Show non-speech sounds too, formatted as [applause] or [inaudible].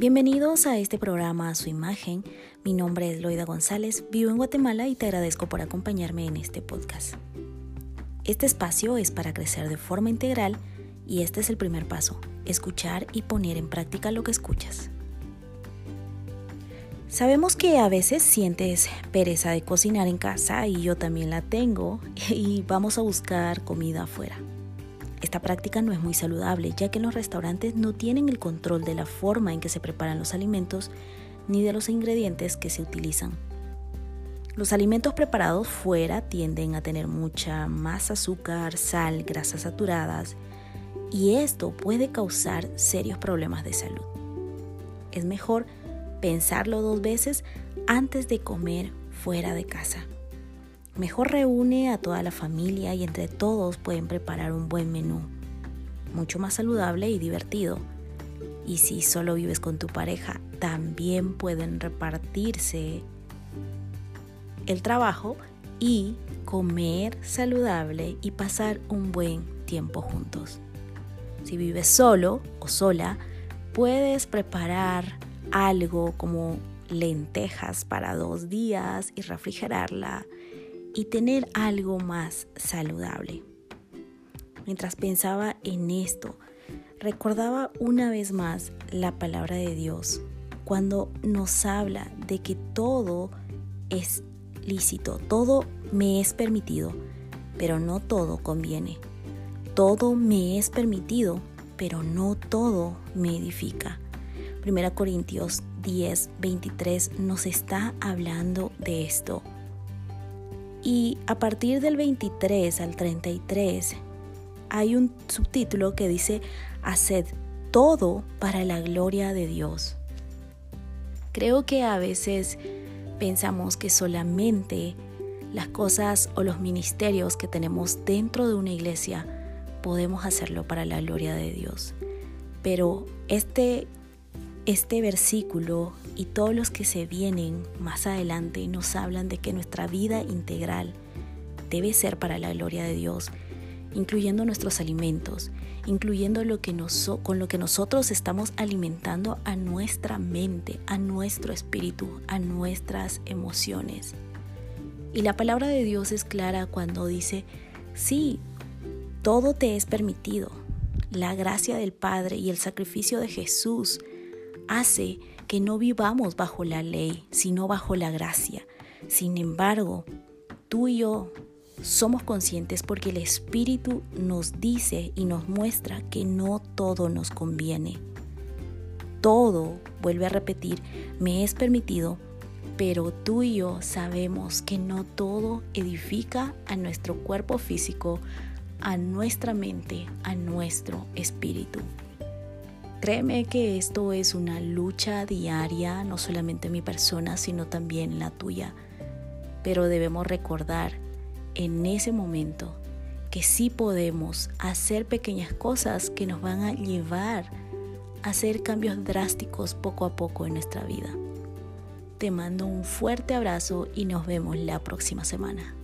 Bienvenidos a este programa a su imagen. Mi nombre es Loida González, vivo en Guatemala y te agradezco por acompañarme en este podcast. Este espacio es para crecer de forma integral y este es el primer paso, escuchar y poner en práctica lo que escuchas. Sabemos que a veces sientes pereza de cocinar en casa y yo también la tengo [laughs] y vamos a buscar comida afuera. Esta práctica no es muy saludable, ya que los restaurantes no tienen el control de la forma en que se preparan los alimentos ni de los ingredientes que se utilizan. Los alimentos preparados fuera tienden a tener mucha más azúcar, sal, grasas saturadas y esto puede causar serios problemas de salud. Es mejor pensarlo dos veces antes de comer fuera de casa. Mejor reúne a toda la familia y entre todos pueden preparar un buen menú, mucho más saludable y divertido. Y si solo vives con tu pareja, también pueden repartirse el trabajo y comer saludable y pasar un buen tiempo juntos. Si vives solo o sola, puedes preparar algo como lentejas para dos días y refrigerarla y tener algo más saludable. Mientras pensaba en esto, recordaba una vez más la palabra de Dios cuando nos habla de que todo es lícito, todo me es permitido, pero no todo conviene. Todo me es permitido, pero no todo me edifica. Primera Corintios 10, 23 nos está hablando de esto. Y a partir del 23 al 33 hay un subtítulo que dice, haced todo para la gloria de Dios. Creo que a veces pensamos que solamente las cosas o los ministerios que tenemos dentro de una iglesia podemos hacerlo para la gloria de Dios. Pero este este versículo y todos los que se vienen más adelante nos hablan de que nuestra vida integral debe ser para la gloria de Dios, incluyendo nuestros alimentos, incluyendo lo que con lo que nosotros estamos alimentando a nuestra mente, a nuestro espíritu, a nuestras emociones. Y la palabra de Dios es clara cuando dice, sí, todo te es permitido. La gracia del Padre y el sacrificio de Jesús hace que no vivamos bajo la ley, sino bajo la gracia. Sin embargo, tú y yo somos conscientes porque el Espíritu nos dice y nos muestra que no todo nos conviene. Todo, vuelve a repetir, me es permitido, pero tú y yo sabemos que no todo edifica a nuestro cuerpo físico, a nuestra mente, a nuestro espíritu. Créeme que esto es una lucha diaria, no solamente mi persona, sino también la tuya. Pero debemos recordar en ese momento que sí podemos hacer pequeñas cosas que nos van a llevar a hacer cambios drásticos poco a poco en nuestra vida. Te mando un fuerte abrazo y nos vemos la próxima semana.